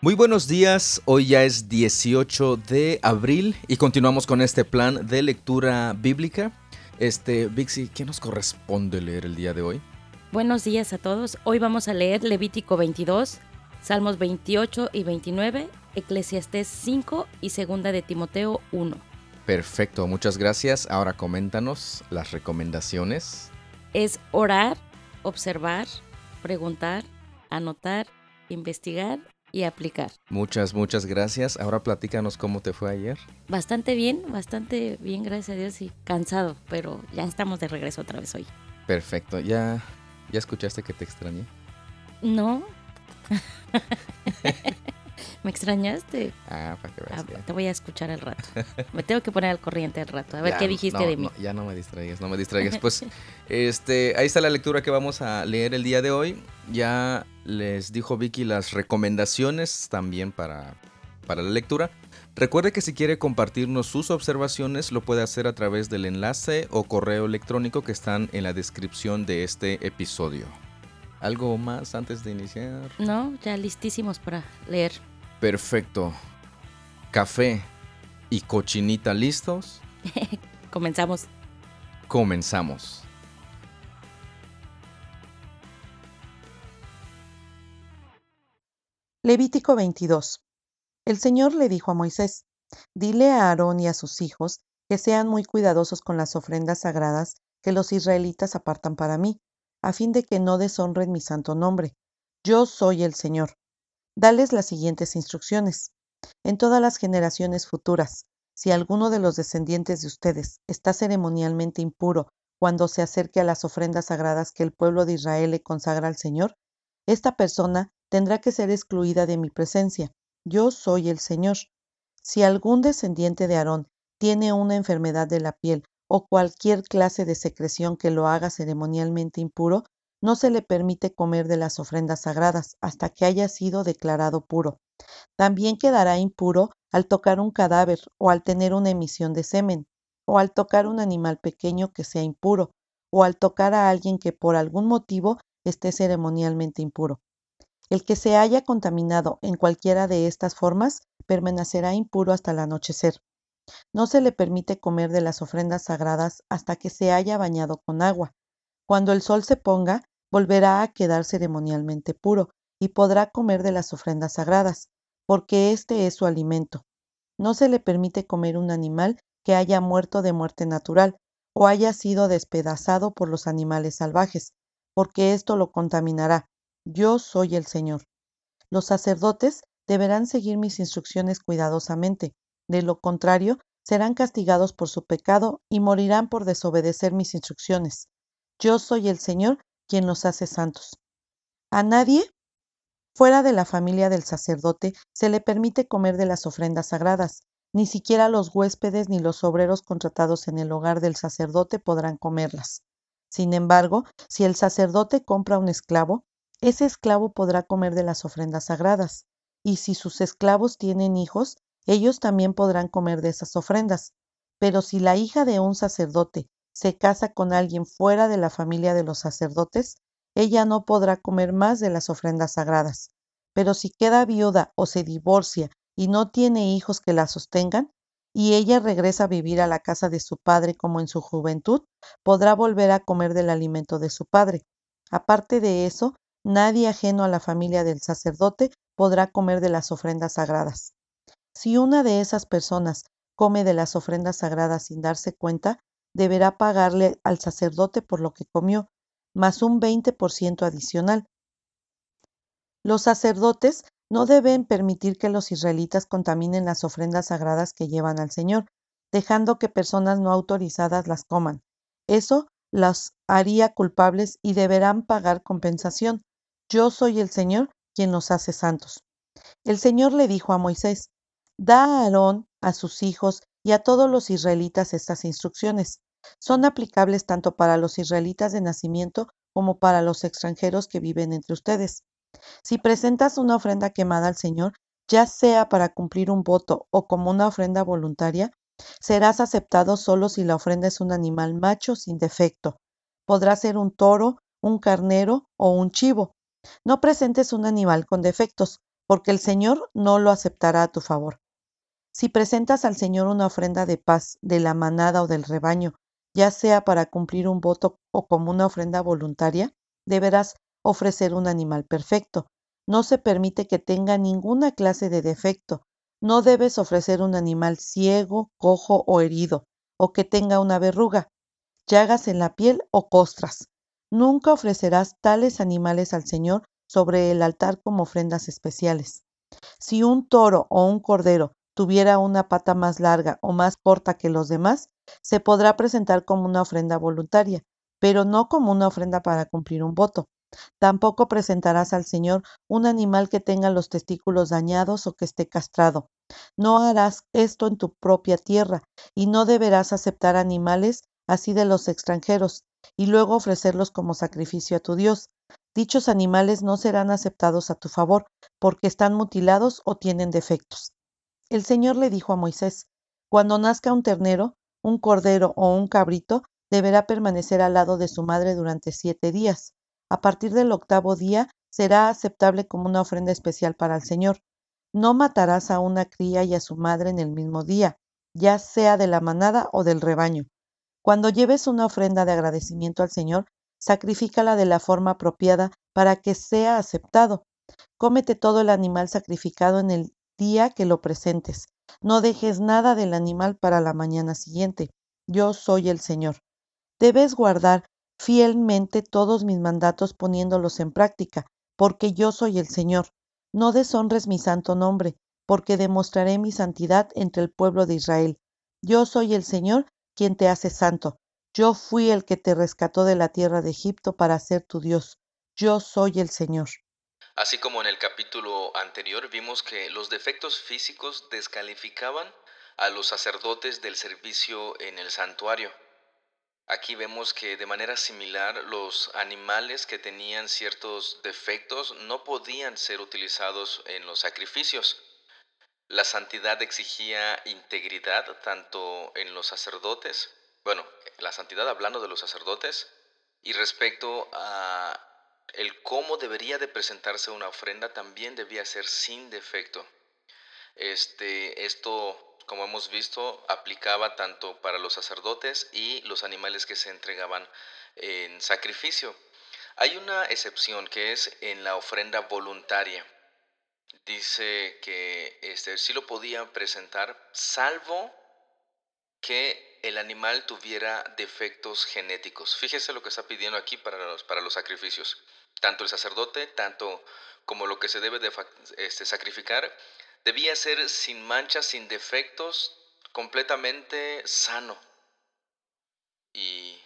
Muy buenos días, hoy ya es 18 de abril y continuamos con este plan de lectura bíblica. Este, Vixi, ¿qué nos corresponde leer el día de hoy? Buenos días a todos. Hoy vamos a leer Levítico 22, Salmos 28 y 29, Eclesiastés 5 y Segunda de Timoteo 1. Perfecto, muchas gracias. Ahora coméntanos las recomendaciones. Es orar, observar, preguntar, anotar, investigar y aplicar. Muchas, muchas gracias. Ahora platícanos cómo te fue ayer. Bastante bien, bastante bien, gracias a Dios y cansado, pero ya estamos de regreso otra vez hoy. Perfecto, ¿ya, ya escuchaste que te extrañé? No. ¿Me extrañaste? Ah, para que veas. Ah, te voy a escuchar al rato. Me tengo que poner al corriente al rato. A ver qué dijiste de mí. ya no me distraigas, no me distraigas. Pues este, ahí está la lectura que vamos a leer el día de hoy. Ya les dijo Vicky las recomendaciones también para, para la lectura. Recuerde que si quiere compartirnos sus observaciones lo puede hacer a través del enlace o correo electrónico que están en la descripción de este episodio. ¿Algo más antes de iniciar? No, ya listísimos para leer. Perfecto. Café y cochinita listos. Comenzamos. Comenzamos. Levítico 22. El Señor le dijo a Moisés, Dile a Aarón y a sus hijos que sean muy cuidadosos con las ofrendas sagradas que los israelitas apartan para mí, a fin de que no deshonren mi santo nombre. Yo soy el Señor dales las siguientes instrucciones. En todas las generaciones futuras, si alguno de los descendientes de ustedes está ceremonialmente impuro cuando se acerque a las ofrendas sagradas que el pueblo de Israel le consagra al Señor, esta persona tendrá que ser excluida de mi presencia. Yo soy el Señor. Si algún descendiente de Aarón tiene una enfermedad de la piel o cualquier clase de secreción que lo haga ceremonialmente impuro, no se le permite comer de las ofrendas sagradas hasta que haya sido declarado puro. También quedará impuro al tocar un cadáver o al tener una emisión de semen, o al tocar un animal pequeño que sea impuro, o al tocar a alguien que por algún motivo esté ceremonialmente impuro. El que se haya contaminado en cualquiera de estas formas permanecerá impuro hasta el anochecer. No se le permite comer de las ofrendas sagradas hasta que se haya bañado con agua. Cuando el sol se ponga, volverá a quedar ceremonialmente puro y podrá comer de las ofrendas sagradas, porque este es su alimento. No se le permite comer un animal que haya muerto de muerte natural o haya sido despedazado por los animales salvajes, porque esto lo contaminará. Yo soy el Señor. Los sacerdotes deberán seguir mis instrucciones cuidadosamente, de lo contrario, serán castigados por su pecado y morirán por desobedecer mis instrucciones. Yo soy el Señor quien los hace santos. A nadie fuera de la familia del sacerdote se le permite comer de las ofrendas sagradas, ni siquiera los huéspedes ni los obreros contratados en el hogar del sacerdote podrán comerlas. Sin embargo, si el sacerdote compra un esclavo, ese esclavo podrá comer de las ofrendas sagradas, y si sus esclavos tienen hijos, ellos también podrán comer de esas ofrendas. Pero si la hija de un sacerdote se casa con alguien fuera de la familia de los sacerdotes, ella no podrá comer más de las ofrendas sagradas. Pero si queda viuda o se divorcia y no tiene hijos que la sostengan, y ella regresa a vivir a la casa de su padre como en su juventud, podrá volver a comer del alimento de su padre. Aparte de eso, nadie ajeno a la familia del sacerdote podrá comer de las ofrendas sagradas. Si una de esas personas come de las ofrendas sagradas sin darse cuenta, deberá pagarle al sacerdote por lo que comió, más un 20% adicional. Los sacerdotes no deben permitir que los israelitas contaminen las ofrendas sagradas que llevan al Señor, dejando que personas no autorizadas las coman. Eso las haría culpables y deberán pagar compensación. Yo soy el Señor quien los hace santos. El Señor le dijo a Moisés, Da a Aarón, a sus hijos y a todos los israelitas estas instrucciones. Son aplicables tanto para los israelitas de nacimiento como para los extranjeros que viven entre ustedes. Si presentas una ofrenda quemada al Señor, ya sea para cumplir un voto o como una ofrenda voluntaria, serás aceptado solo si la ofrenda es un animal macho sin defecto. Podrá ser un toro, un carnero o un chivo. No presentes un animal con defectos, porque el Señor no lo aceptará a tu favor. Si presentas al Señor una ofrenda de paz de la manada o del rebaño, ya sea para cumplir un voto o como una ofrenda voluntaria, deberás ofrecer un animal perfecto. No se permite que tenga ninguna clase de defecto. No debes ofrecer un animal ciego, cojo o herido, o que tenga una verruga, llagas en la piel o costras. Nunca ofrecerás tales animales al Señor sobre el altar como ofrendas especiales. Si un toro o un cordero tuviera una pata más larga o más corta que los demás, se podrá presentar como una ofrenda voluntaria, pero no como una ofrenda para cumplir un voto. Tampoco presentarás al Señor un animal que tenga los testículos dañados o que esté castrado. No harás esto en tu propia tierra, y no deberás aceptar animales así de los extranjeros, y luego ofrecerlos como sacrificio a tu Dios. Dichos animales no serán aceptados a tu favor, porque están mutilados o tienen defectos. El Señor le dijo a Moisés, Cuando nazca un ternero, un cordero o un cabrito, deberá permanecer al lado de su madre durante siete días. A partir del octavo día será aceptable como una ofrenda especial para el Señor. No matarás a una cría y a su madre en el mismo día, ya sea de la manada o del rebaño. Cuando lleves una ofrenda de agradecimiento al Señor, sacrifícala de la forma apropiada para que sea aceptado. Cómete todo el animal sacrificado en el día que lo presentes. No dejes nada del animal para la mañana siguiente. Yo soy el Señor. Debes guardar fielmente todos mis mandatos poniéndolos en práctica, porque yo soy el Señor. No deshonres mi santo nombre, porque demostraré mi santidad entre el pueblo de Israel. Yo soy el Señor quien te hace santo. Yo fui el que te rescató de la tierra de Egipto para ser tu Dios. Yo soy el Señor. Así como en el capítulo anterior vimos que los defectos físicos descalificaban a los sacerdotes del servicio en el santuario. Aquí vemos que de manera similar los animales que tenían ciertos defectos no podían ser utilizados en los sacrificios. La santidad exigía integridad tanto en los sacerdotes, bueno, la santidad hablando de los sacerdotes, y respecto a el cómo debería de presentarse una ofrenda también debía ser sin defecto. Este, esto, como hemos visto, aplicaba tanto para los sacerdotes y los animales que se entregaban en sacrificio. Hay una excepción que es en la ofrenda voluntaria dice que este, sí lo podían presentar, salvo que el animal tuviera defectos genéticos. Fíjese lo que está pidiendo aquí para los, para los sacrificios. Tanto el sacerdote, tanto como lo que se debe de este, sacrificar, debía ser sin manchas, sin defectos, completamente sano. Y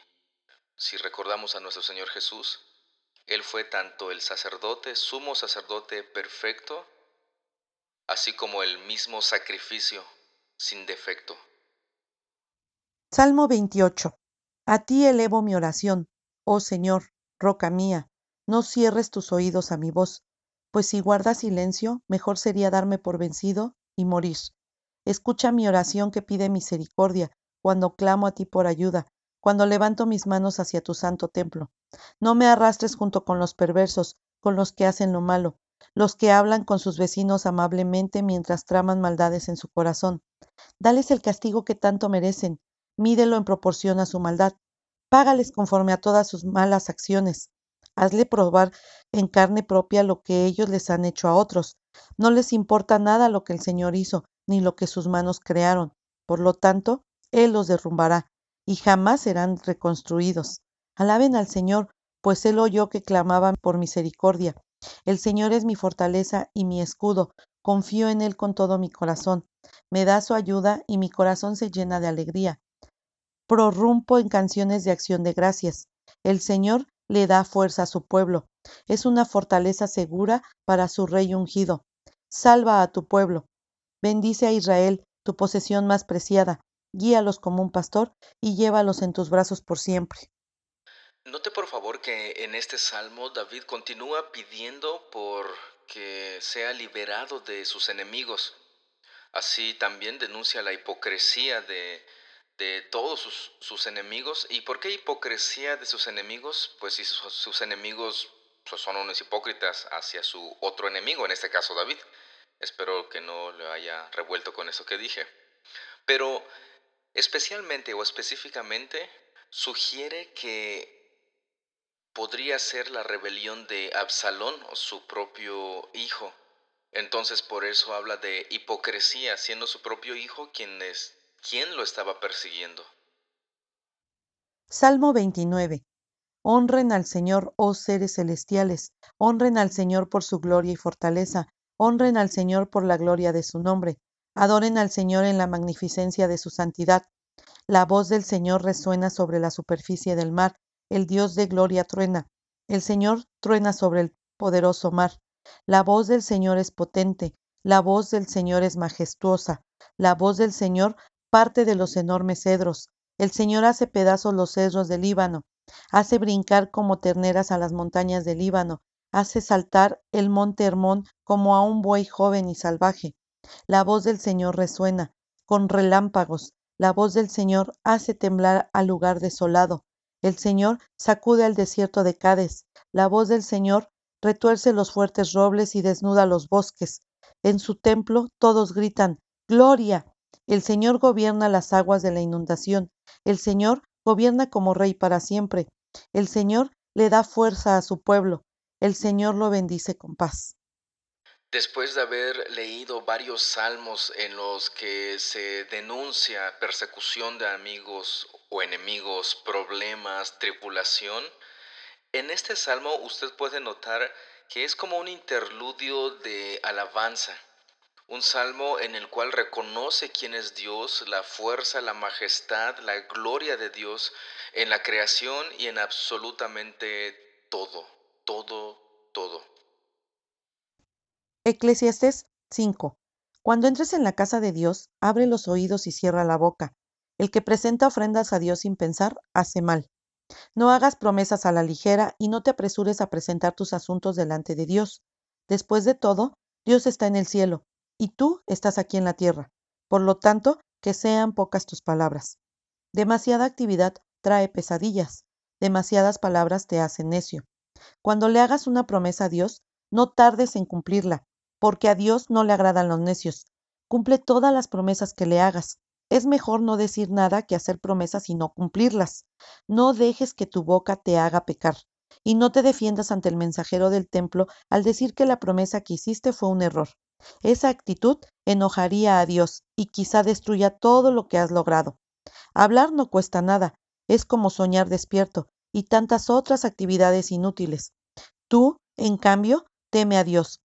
si recordamos a nuestro Señor Jesús, Él fue tanto el sacerdote, sumo sacerdote perfecto, así como el mismo sacrificio sin defecto. Salmo 28. A ti elevo mi oración, oh Señor, roca mía, no cierres tus oídos a mi voz, pues si guardas silencio, mejor sería darme por vencido y morir. Escucha mi oración que pide misericordia, cuando clamo a ti por ayuda, cuando levanto mis manos hacia tu santo templo. No me arrastres junto con los perversos, con los que hacen lo malo, los que hablan con sus vecinos amablemente mientras traman maldades en su corazón. Dales el castigo que tanto merecen, mídelo en proporción a su maldad, págales conforme a todas sus malas acciones. Hazle probar en carne propia lo que ellos les han hecho a otros. No les importa nada lo que el Señor hizo, ni lo que sus manos crearon. Por lo tanto, Él los derrumbará, y jamás serán reconstruidos. Alaben al Señor, pues Él oyó que clamaban por misericordia el Señor es mi fortaleza y mi escudo, confío en Él con todo mi corazón. Me da su ayuda y mi corazón se llena de alegría. Prorrumpo en canciones de acción de gracias. El Señor le da fuerza a su pueblo. Es una fortaleza segura para su rey ungido. Salva a tu pueblo. Bendice a Israel, tu posesión más preciada. Guíalos como un pastor y llévalos en tus brazos por siempre. Note por favor que en este salmo David continúa pidiendo por que sea liberado de sus enemigos. Así también denuncia la hipocresía de, de todos sus, sus, enemigos. ¿Y por qué hipocresía de sus enemigos? Pues si sus, enemigos pues, son unos hipócritas hacia su otro enemigo, en este caso David. Espero que no le haya revuelto con eso que dije. Pero especialmente o específicamente sugiere que podría ser la rebelión de Absalón o su propio hijo. Entonces por eso habla de hipocresía, siendo su propio hijo quien, es, quien lo estaba persiguiendo. Salmo 29. Honren al Señor, oh seres celestiales, honren al Señor por su gloria y fortaleza, honren al Señor por la gloria de su nombre, adoren al Señor en la magnificencia de su santidad. La voz del Señor resuena sobre la superficie del mar, el Dios de gloria truena, el Señor truena sobre el poderoso mar. La voz del Señor es potente, la voz del Señor es majestuosa, la voz del Señor parte de los enormes cedros. El Señor hace pedazos los cedros del Líbano, hace brincar como terneras a las montañas del Líbano, hace saltar el monte Hermón como a un buey joven y salvaje. La voz del Señor resuena, con relámpagos, la voz del Señor hace temblar al lugar desolado. El Señor sacude al desierto de Cades. La voz del Señor retuerce los fuertes robles y desnuda los bosques. En su templo todos gritan, Gloria. El Señor gobierna las aguas de la inundación. El Señor gobierna como rey para siempre. El Señor le da fuerza a su pueblo. El Señor lo bendice con paz. Después de haber leído varios salmos en los que se denuncia persecución de amigos o enemigos, problemas, tripulación, en este salmo usted puede notar que es como un interludio de alabanza, un salmo en el cual reconoce quién es Dios, la fuerza, la majestad, la gloria de Dios en la creación y en absolutamente todo, todo, todo. Eclesiastés 5. Cuando entres en la casa de Dios, abre los oídos y cierra la boca. El que presenta ofrendas a Dios sin pensar, hace mal. No hagas promesas a la ligera y no te apresures a presentar tus asuntos delante de Dios. Después de todo, Dios está en el cielo y tú estás aquí en la tierra. Por lo tanto, que sean pocas tus palabras. Demasiada actividad trae pesadillas. Demasiadas palabras te hacen necio. Cuando le hagas una promesa a Dios, no tardes en cumplirla, porque a Dios no le agradan los necios. Cumple todas las promesas que le hagas. Es mejor no decir nada que hacer promesas y no cumplirlas. No dejes que tu boca te haga pecar. Y no te defiendas ante el mensajero del templo al decir que la promesa que hiciste fue un error. Esa actitud enojaría a Dios y quizá destruya todo lo que has logrado. Hablar no cuesta nada, es como soñar despierto y tantas otras actividades inútiles. Tú, en cambio, teme a Dios.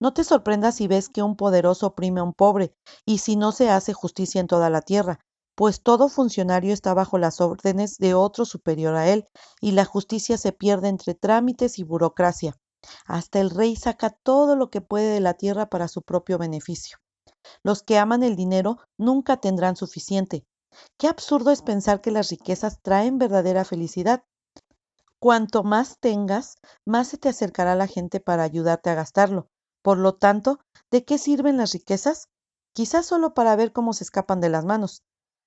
No te sorprendas si ves que un poderoso oprime a un pobre, y si no se hace justicia en toda la tierra, pues todo funcionario está bajo las órdenes de otro superior a él, y la justicia se pierde entre trámites y burocracia. Hasta el rey saca todo lo que puede de la tierra para su propio beneficio. Los que aman el dinero nunca tendrán suficiente. Qué absurdo es pensar que las riquezas traen verdadera felicidad. Cuanto más tengas, más se te acercará la gente para ayudarte a gastarlo. Por lo tanto, ¿de qué sirven las riquezas? Quizás solo para ver cómo se escapan de las manos.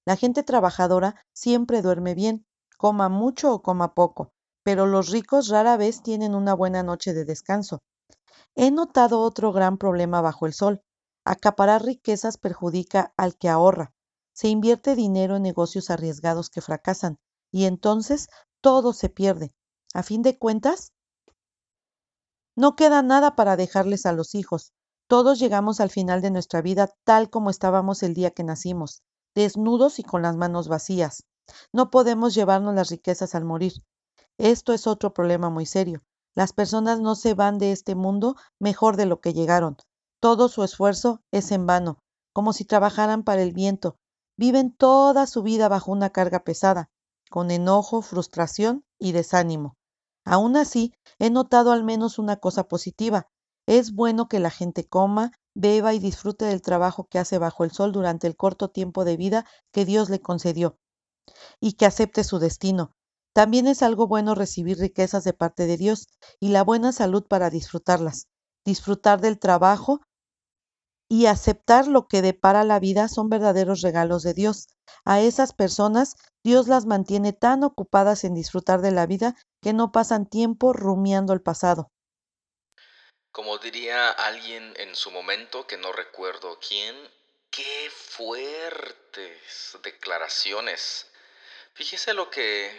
La gente trabajadora siempre duerme bien, coma mucho o coma poco, pero los ricos rara vez tienen una buena noche de descanso. He notado otro gran problema bajo el sol. Acaparar riquezas perjudica al que ahorra. Se invierte dinero en negocios arriesgados que fracasan, y entonces todo se pierde. A fin de cuentas, no queda nada para dejarles a los hijos. Todos llegamos al final de nuestra vida tal como estábamos el día que nacimos, desnudos y con las manos vacías. No podemos llevarnos las riquezas al morir. Esto es otro problema muy serio. Las personas no se van de este mundo mejor de lo que llegaron. Todo su esfuerzo es en vano, como si trabajaran para el viento. Viven toda su vida bajo una carga pesada, con enojo, frustración y desánimo. Aún así, he notado al menos una cosa positiva. Es bueno que la gente coma, beba y disfrute del trabajo que hace bajo el sol durante el corto tiempo de vida que Dios le concedió, y que acepte su destino. También es algo bueno recibir riquezas de parte de Dios y la buena salud para disfrutarlas, disfrutar del trabajo y aceptar lo que depara la vida son verdaderos regalos de Dios. A esas personas Dios las mantiene tan ocupadas en disfrutar de la vida que no pasan tiempo rumiando el pasado. Como diría alguien en su momento, que no recuerdo quién, qué fuertes declaraciones. Fíjese lo que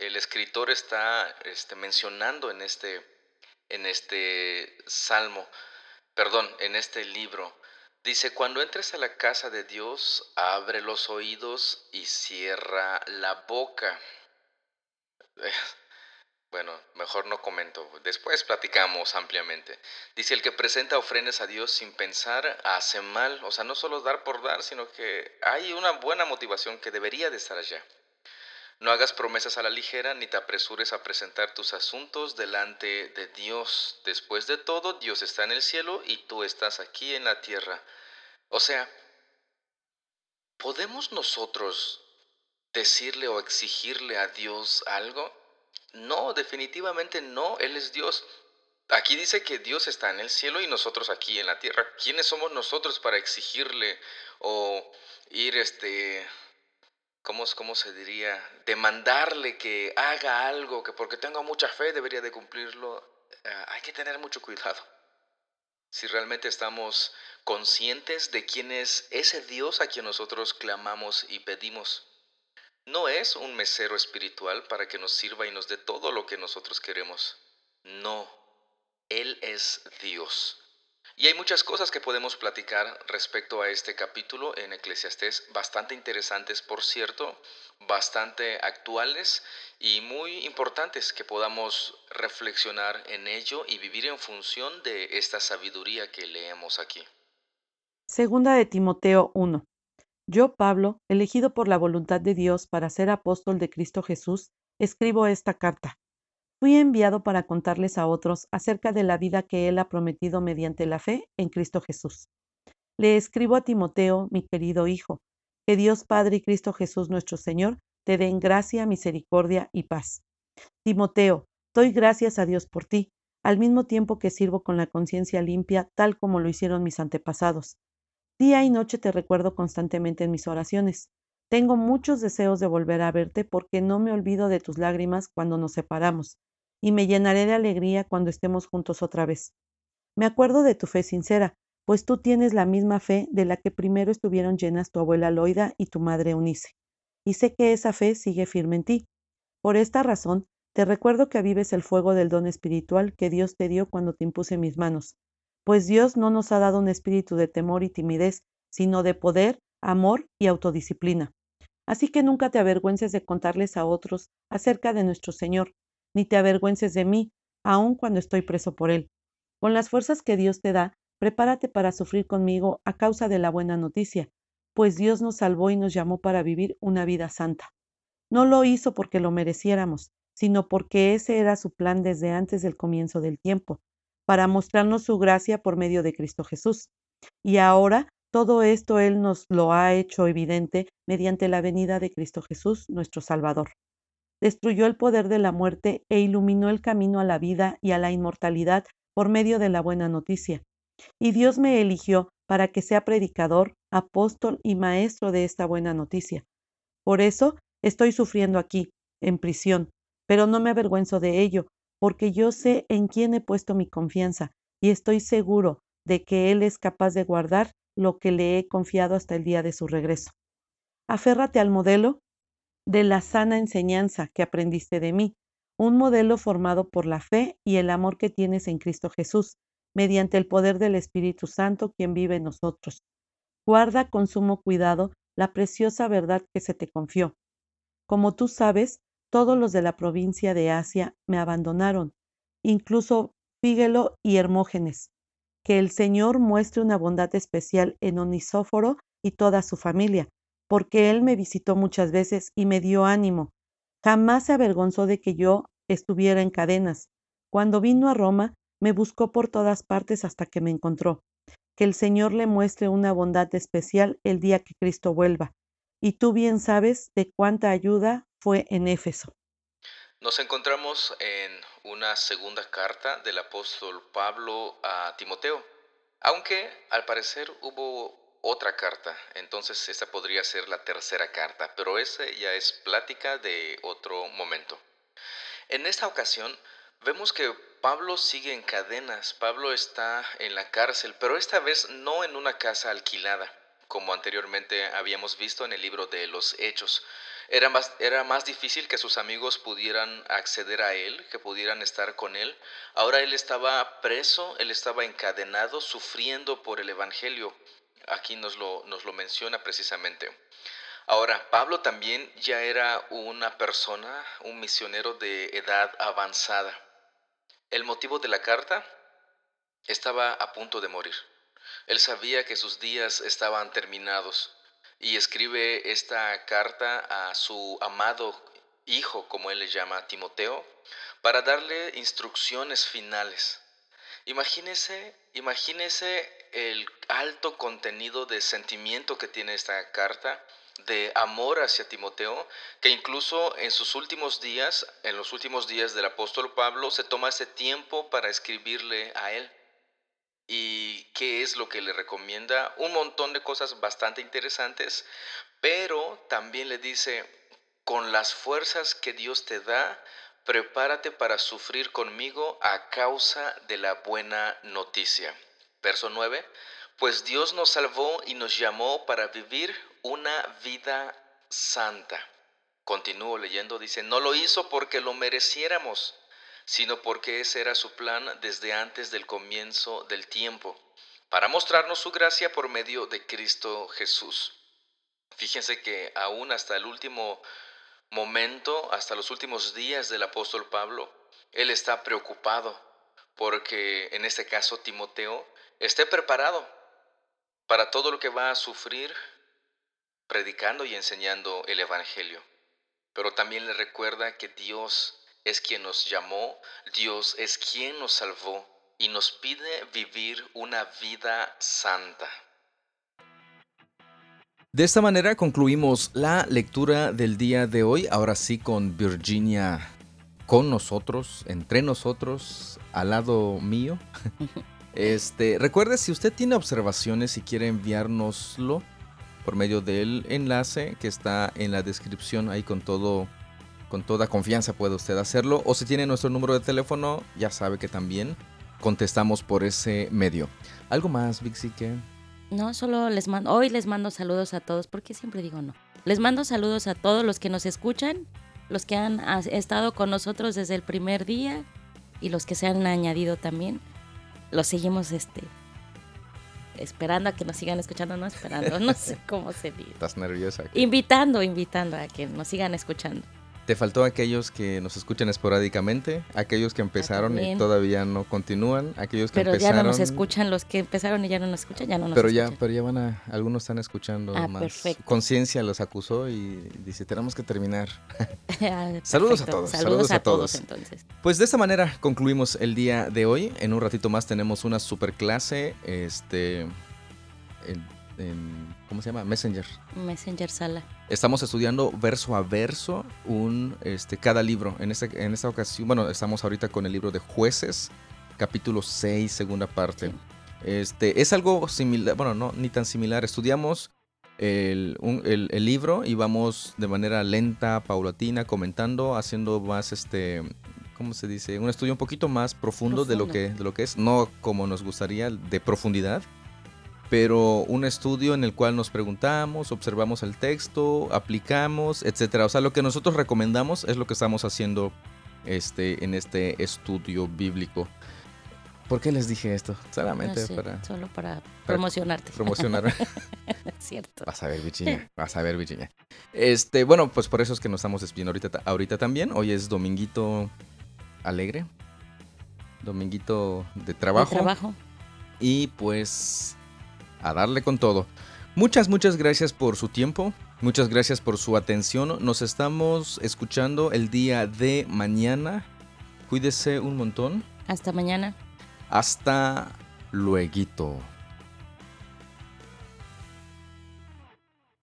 el escritor está este, mencionando en este, en este salmo, perdón, en este libro. Dice, cuando entres a la casa de Dios, abre los oídos y cierra la boca. Bueno, mejor no comento, después platicamos ampliamente. Dice, el que presenta ofrendas a Dios sin pensar hace mal, o sea, no solo dar por dar, sino que hay una buena motivación que debería de estar allá. No hagas promesas a la ligera ni te apresures a presentar tus asuntos delante de Dios. Después de todo, Dios está en el cielo y tú estás aquí en la tierra. O sea, ¿podemos nosotros decirle o exigirle a Dios algo? No, definitivamente no, Él es Dios. Aquí dice que Dios está en el cielo y nosotros aquí en la tierra. ¿Quiénes somos nosotros para exigirle o ir este ¿cómo, ¿cómo, se diría? Demandarle que haga algo, que porque tengo mucha fe debería de cumplirlo, eh, hay que tener mucho cuidado. Si realmente estamos conscientes de quién es ese Dios a quien nosotros clamamos y pedimos. No es un mesero espiritual para que nos sirva y nos dé todo lo que nosotros queremos. No, Él es Dios. Y hay muchas cosas que podemos platicar respecto a este capítulo en Eclesiastés, bastante interesantes, por cierto, bastante actuales y muy importantes que podamos reflexionar en ello y vivir en función de esta sabiduría que leemos aquí. Segunda de Timoteo 1. Yo, Pablo, elegido por la voluntad de Dios para ser apóstol de Cristo Jesús, escribo esta carta Fui enviado para contarles a otros acerca de la vida que Él ha prometido mediante la fe en Cristo Jesús. Le escribo a Timoteo, mi querido Hijo, que Dios Padre y Cristo Jesús nuestro Señor te den gracia, misericordia y paz. Timoteo, doy gracias a Dios por ti, al mismo tiempo que sirvo con la conciencia limpia, tal como lo hicieron mis antepasados. Día y noche te recuerdo constantemente en mis oraciones. Tengo muchos deseos de volver a verte porque no me olvido de tus lágrimas cuando nos separamos y me llenaré de alegría cuando estemos juntos otra vez. Me acuerdo de tu fe sincera, pues tú tienes la misma fe de la que primero estuvieron llenas tu abuela Loida y tu madre Eunice, y sé que esa fe sigue firme en ti. Por esta razón, te recuerdo que avives el fuego del don espiritual que Dios te dio cuando te impuse mis manos, pues Dios no nos ha dado un espíritu de temor y timidez, sino de poder, amor y autodisciplina. Así que nunca te avergüences de contarles a otros acerca de nuestro Señor, ni te avergüences de mí, aun cuando estoy preso por él. Con las fuerzas que Dios te da, prepárate para sufrir conmigo a causa de la buena noticia, pues Dios nos salvó y nos llamó para vivir una vida santa. No lo hizo porque lo mereciéramos, sino porque ese era su plan desde antes del comienzo del tiempo, para mostrarnos su gracia por medio de Cristo Jesús. Y ahora todo esto Él nos lo ha hecho evidente mediante la venida de Cristo Jesús, nuestro Salvador destruyó el poder de la muerte e iluminó el camino a la vida y a la inmortalidad por medio de la buena noticia. Y Dios me eligió para que sea predicador, apóstol y maestro de esta buena noticia. Por eso estoy sufriendo aquí, en prisión, pero no me avergüenzo de ello, porque yo sé en quién he puesto mi confianza y estoy seguro de que Él es capaz de guardar lo que le he confiado hasta el día de su regreso. Aférrate al modelo de la sana enseñanza que aprendiste de mí, un modelo formado por la fe y el amor que tienes en Cristo Jesús, mediante el poder del Espíritu Santo quien vive en nosotros. Guarda con sumo cuidado la preciosa verdad que se te confió. Como tú sabes, todos los de la provincia de Asia me abandonaron, incluso Fígelo y Hermógenes. Que el Señor muestre una bondad especial en Onisóforo y toda su familia, porque Él me visitó muchas veces y me dio ánimo. Jamás se avergonzó de que yo estuviera en cadenas. Cuando vino a Roma, me buscó por todas partes hasta que me encontró. Que el Señor le muestre una bondad especial el día que Cristo vuelva. Y tú bien sabes de cuánta ayuda fue en Éfeso. Nos encontramos en una segunda carta del apóstol Pablo a Timoteo. Aunque al parecer hubo otra carta, entonces esa podría ser la tercera carta, pero esa ya es plática de otro momento. En esta ocasión vemos que Pablo sigue en cadenas, Pablo está en la cárcel, pero esta vez no en una casa alquilada, como anteriormente habíamos visto en el libro de los Hechos. Era más, era más difícil que sus amigos pudieran acceder a él, que pudieran estar con él. Ahora él estaba preso, él estaba encadenado, sufriendo por el Evangelio. Aquí nos lo, menciona precisamente. Ahora, Pablo también ya era una persona, un misionero de edad avanzada. El motivo de la carta estaba a punto de morir. Él sabía que sus días estaban terminados y escribe esta carta a su amado hijo, como él le llama, Timoteo, para darle instrucciones finales. Imagínese, imagínese el alto contenido de sentimiento que tiene esta carta, de amor hacia Timoteo, que incluso en sus últimos días, en los últimos días del apóstol Pablo, se toma ese tiempo para escribirle a él y qué es lo que le recomienda. Un montón de cosas bastante interesantes, pero también le dice, con las fuerzas que Dios te da, prepárate para sufrir conmigo a causa de la buena noticia. Verso 9, pues Dios nos salvó y nos llamó para vivir una vida santa. Continúo leyendo, dice, no lo hizo porque lo mereciéramos sino porque ese era su plan desde antes del comienzo del tiempo, para mostrarnos su gracia por medio de Cristo Jesús. Fíjense que aún hasta el último momento, hasta los últimos días del apóstol Pablo, él está preocupado porque en este caso Timoteo esté preparado para todo lo que va a sufrir predicando y enseñando el Evangelio. Pero también le recuerda que Dios es quien nos llamó, Dios es quien nos salvó y nos pide vivir una vida santa. De esta manera concluimos la lectura del día de hoy, ahora sí con Virginia con nosotros, entre nosotros, al lado mío. Este, recuerde si usted tiene observaciones y quiere enviárnoslo por medio del enlace que está en la descripción ahí con todo con toda confianza puede usted hacerlo. O si tiene nuestro número de teléfono, ya sabe que también contestamos por ese medio. ¿Algo más, Vixi? No, solo les mando, hoy les mando saludos a todos, porque siempre digo no. Les mando saludos a todos los que nos escuchan, los que han estado con nosotros desde el primer día y los que se han añadido también. Los seguimos este esperando a que nos sigan escuchando, no esperando, no sé cómo se dice. Estás nerviosa. Invitando, invitando a que nos sigan escuchando. Te faltó aquellos que nos escuchan esporádicamente, aquellos que empezaron y todavía no continúan, aquellos que pero empezaron. Pero ya no nos escuchan, los que empezaron y ya no nos escuchan, ya no nos pero escuchan. Ya, pero ya van a, algunos están escuchando ah, más. Perfecto. Conciencia los acusó y dice, tenemos que terminar. Ah, saludos a todos. Saludos, a, todos. entonces. Pues de esta manera concluimos el día de hoy. En un ratito más tenemos una super clase, este, en ¿cómo se llama? Messenger. Messenger Sala. Estamos estudiando verso a verso un, este, cada libro. En, este, en esta ocasión, bueno, estamos ahorita con el libro de jueces, capítulo 6, segunda parte. Este, es algo similar, bueno, no, ni tan similar. Estudiamos el, el, libro y vamos de manera lenta, paulatina, comentando, haciendo más, este, ¿cómo se dice? Un estudio un poquito más profundo, De, lo que, de lo que es, no como nos gustaría, de profundidad pero un estudio en el cual nos preguntamos, observamos el texto, aplicamos, etcétera. O sea, lo que nosotros recomendamos es lo que estamos haciendo este, en este estudio bíblico. ¿Por qué les dije esto? Solamente para. Solo para, promocionarte. Promocionar. Cierto. Vas a ver, Virginia. Vas a ver, Virginia. Este, bueno, pues por eso es que nos estamos despidiendo ahorita, ahorita también. Hoy es dominguito alegre. Dominguito de trabajo. De trabajo. Y pues a darle con todo. Muchas, muchas gracias por su tiempo. Muchas gracias por su atención. Nos estamos escuchando el día de mañana. Cuídese un montón. Hasta mañana. Hasta luego.